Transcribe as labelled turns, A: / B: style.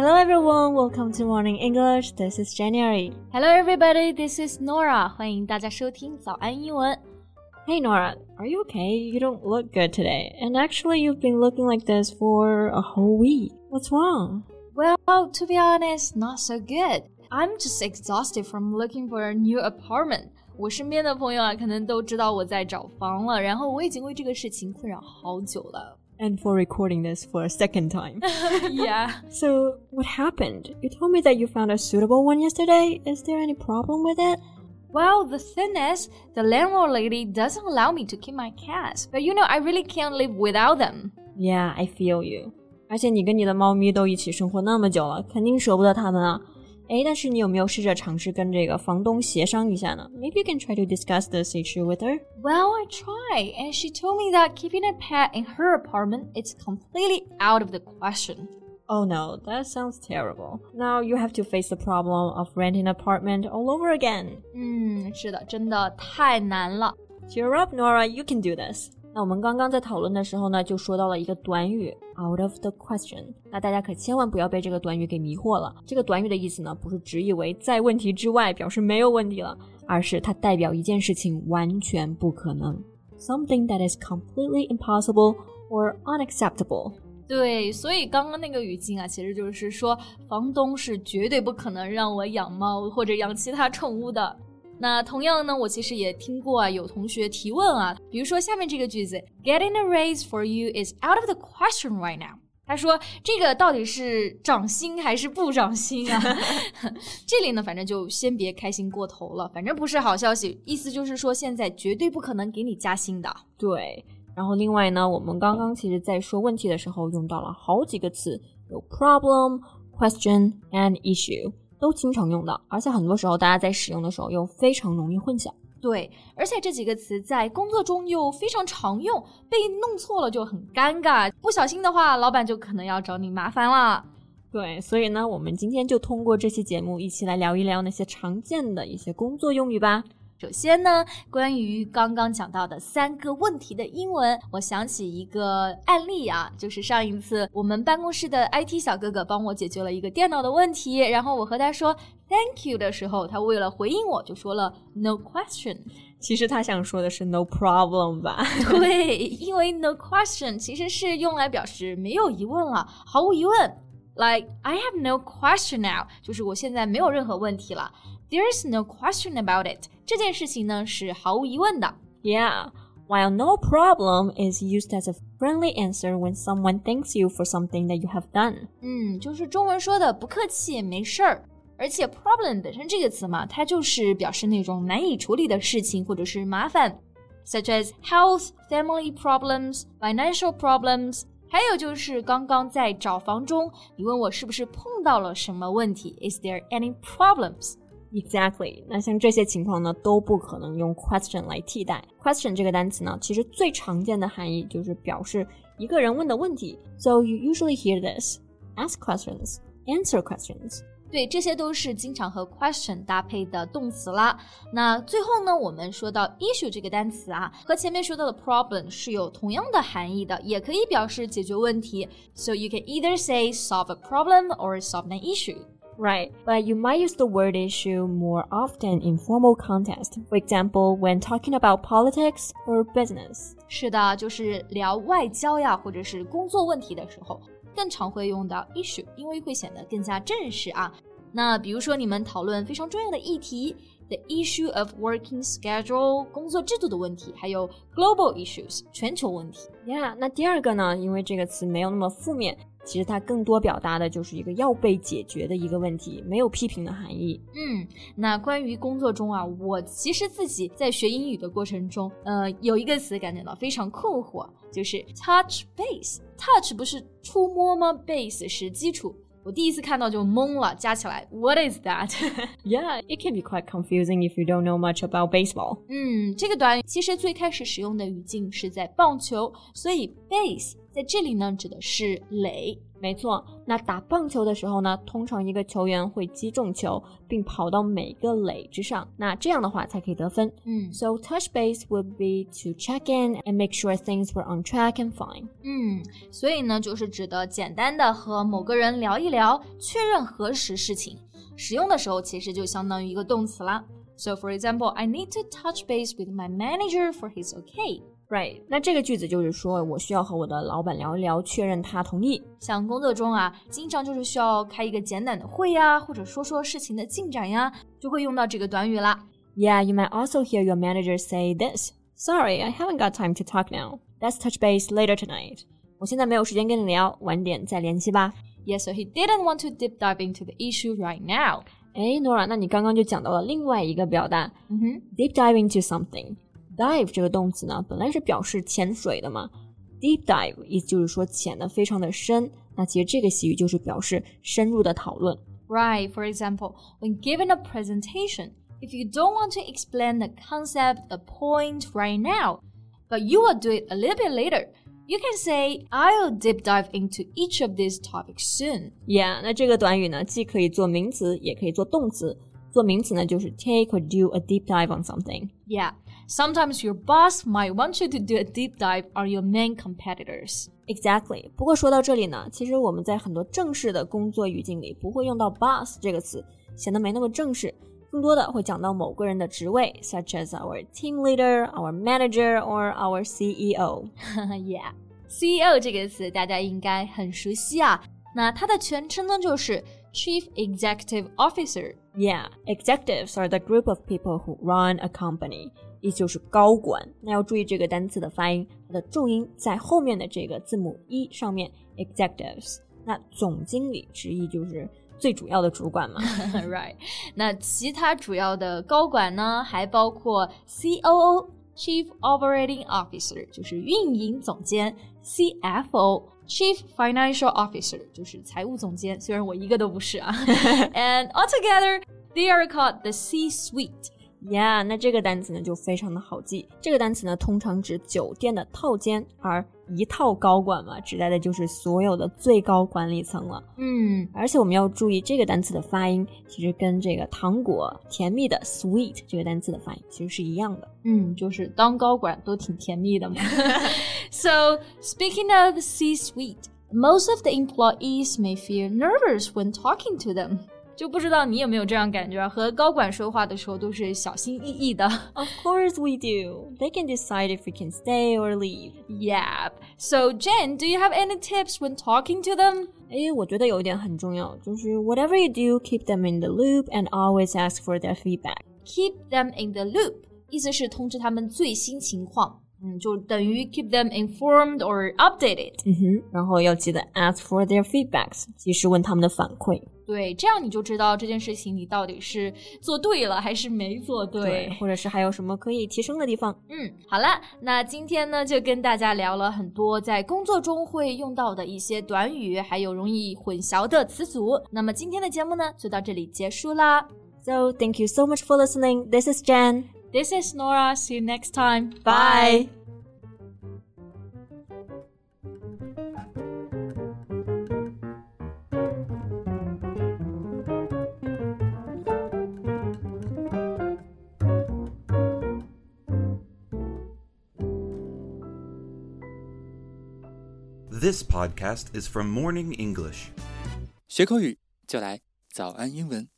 A: Hello everyone, welcome to Morning English. This is January.
B: Hello everybody, this is Norah. 欢迎大家收听早安英文。
A: Hey Norah, are you okay? You don't look good today. And actually, you've been looking like this for a whole week. What's wrong?
B: Well, to be honest, not so good. I'm just exhausted from looking for a new apartment. 我身边的朋友啊，可能都知道我在找房了，然后我已经为这个事情困扰好久了。
A: And for recording this for a second time.
B: yeah.
A: So, what happened? You told me that you found a suitable one yesterday. Is there any problem with it?
B: Well, the thing is, the landlord lady doesn't allow me to keep my cats. But you know, I really can't live without them.
A: Yeah, I feel you. 而且你跟你的猫咪都一起生活那么久了，肯定舍不得它们啊。 诶，但是你有没有试着尝试跟这个房东协商一下呢？Maybe you can try to discuss this issue with her.
B: Well, I try, and she told me that keeping a pet in her apartment is completely out of the question.
A: Oh no, that sounds terrible. Now you have to face the problem of renting an apartment all over again.
B: 嗯，是的，真的太难了。
A: Cheer up, Norah. You can do this. 那我们刚刚在讨论的时候呢，就说到了一个短语 out of the question。那大家可千万不要被这个短语给迷惑了。这个短语的意思呢，不是直译为在问题之外，表示没有问题了，而是它代表一件事情完全不可能，something that is completely impossible or unacceptable。
B: 对，所以刚刚那个语境啊，其实就是说，房东是绝对不可能让我养猫或者养其他宠物的。那同样呢，我其实也听过啊，有同学提问啊，比如说下面这个句子，Getting a raise for you is out of the question right now。他说这个到底是涨薪还是不涨薪啊？这里呢，反正就先别开心过头了，反正不是好消息，意思就是说现在绝对不可能给你加薪的。
A: 对，然后另外呢，我们刚刚其实在说问题的时候用到了好几个词，有 problem、question and issue。都经常用到，而且很多时候大家在使用的时候又非常容易混淆。
B: 对，而且这几个词在工作中又非常常用，被弄错了就很尴尬，不小心的话，老板就可能要找你麻烦了。
A: 对，所以呢，我们今天就通过这期节目一起来聊一聊那些常见的一些工作用语吧。
B: 首先呢，关于刚刚讲到的三个问题的英文，我想起一个案例啊，就是上一次我们办公室的 IT 小哥哥帮我解决了一个电脑的问题，然后我和他说 Thank you 的时候，他为了回应我就说了 No question。
A: 其实他想说的是 No problem 吧？
B: 对，因为 No question 其实是用来表示没有疑问了，毫无疑问。Like I have no question now，就是我现在没有任何问题了。There is no question about it。这件事情呢是毫无疑问的。
A: Yeah. While no problem is used as a friendly answer when someone thanks you for something that you have done.
B: 嗯，就是中文说的不客气，没事儿。而且 problem 本身这个词嘛，它就是表示那种难以处理的事情或者是麻烦，such as health, family problems, financial problems。还有就是刚刚在找房中，你问我是不是碰到了什么问题？Is there any
A: problems？Exactly，那像这些情况呢，都不可能用 question 来替代。question 这个单词呢，其实最常见的含义就是表示一个人问的问题。So you usually hear this: ask questions, answer questions。
B: 对，这些都是经常和 question 搭配的动词啦。那最后呢，我们说到 issue 这个单词啊，和前面说到的 problem 是有同样的含义的，也可以表示解决问题。So you can either say solve a problem or solve an issue.
A: Right, but you might use the word issue more often in formal context. For example, when talking about politics or business.
B: 是的，就是聊外交呀，或者是工作问题的时候，更常会用到 issue，因为会显得更加正式啊。那比如说你们讨论非常重要的议题，the issue of working schedule 工作制度的问题，还有 global issues 全球问题。
A: Yeah，那第二个呢，因为这个词没有那么负面。 其实它更多表达的就是一个要被解决的一个问题，没有批评的含义。
B: 嗯，那关于工作中啊，我其实自己在学英语的过程中，呃，有一个词感觉到非常困惑，就是 touch base。touch 不是触摸吗？base 是基础。我第一次看到就懵了，加起来，What is that?
A: Yeah, it can be quite confusing if you don't know much about baseball.
B: 嗯，这个短语其实最开始使用的语境是在棒球，所以 base 在这里呢指的是垒。
A: 没错，那打棒球的时候呢，通常一个球员会击中球，并跑到每个垒之上，那这样的话才可以得分。
B: 嗯
A: So touch base would be to check in and make sure things were on track and fine.
B: 嗯，所以呢，就是指的简单的和某个人聊一聊，确认核实事情。使用的时候其实就相当于一个动词啦。So for example, I need to touch base with my manager for his okay.
A: Right，那这个句子就是说我需要和我的老板聊一聊，确认他同意。
B: 像工作中啊，经常就是需要开一个简短的会呀，或者说说事情的进展呀，就会用到这个短语啦。
A: Yeah, you might also hear your manager say this. Sorry, I haven't got time to talk now. Let's touch base later tonight. 我现在没有时间跟你聊，晚点再联系吧。
B: Yeah, so he didn't want to deep dive into the issue right now.
A: 哎，Norah，那你刚刚就讲到了另外一个表达，
B: 嗯哼
A: ，deep dive into something。dive 这个动词呢，本来是表示潜水的嘛，deep dive 意思就是说潜的非常的深。那其实这个习语就是表示深入的讨论。
B: Right, for example, when given a presentation, if you don't want to explain the concept, the point right now, but you will do it a little bit later, you can say, I'll deep dive into each of these topics soon.
A: Yeah，那这个短语呢，既可以做名词，也可以做动词。 做名词呢，就是 take or do a deep dive on something。
B: Yeah, sometimes your boss might want you to do a deep dive on your main competitors.
A: Exactly。不过说到这里呢，其实我们在很多正式的工作语境里不会用到 boss 这个词，显得没那么正式。更多的会讲到某个人的职位，such as our team leader, our manager, or our E CEO。
B: yeah. CEO 这个词大家应该很熟悉啊。那它的全称呢就是 Chief Executive Officer。
A: Yeah, executives are the group of people who run a company，意思就是高管。那要注意这个单词的发音，它的重音在后面的这个字母 e 上面，executives。那总经理直译就是最主要的主管嘛。
B: right，那其他主要的高管呢，还包括 COO Chief Operating Officer，就是运营总监；CFO Chief Financial Officer，就是财务总监。虽然我一个都不是啊。And altogether, they are called the C-suite.
A: Yeah，那这个单词呢就非常的好记。这个单词呢通常指酒店的套间，而一套高管嘛，指代的就是所有的最高管理层了。
B: 嗯，
A: 而且我们要注意这个单词的发音，其实跟这个糖果甜蜜的 sweet 这个单词的发音其实是一样的。
B: 嗯，就是当高管都挺甜蜜的嘛。so speaking of C-suite, most of the employees may feel nervous when talking to them. 就不知道你有没有这样感觉啊？和高管说话的时候都是小心翼翼的。
A: Of course we do. They can decide if we can stay or leave.
B: Yeah. So Jen, do you have any tips when talking to them?
A: 诶，我觉得有一点很重要，就是 whatever you do, keep them in the loop and always ask for their feedback.
B: Keep them in the loop，意思是通知他们最新情况。 嗯，就等于 keep them informed or updated。
A: 嗯哼，然后要记得 ask for their feedbacks，及时问他们的反馈。
B: 对，这样你就知道这件事情你到底是做对了还是没做对。
A: 或者是还有什么可以提升的地方。
B: 嗯，好了，那今天呢就跟大家聊了很多在工作中会用到的一些短语，还有容易混淆的词组。那么今天的节目呢就到这里结束啦。
A: So thank you so much for listening. This is Jen.
B: This is Norah. See you next time.
A: Bye.
C: This podcast is from Morning English.
D: 学口语就来早安英文。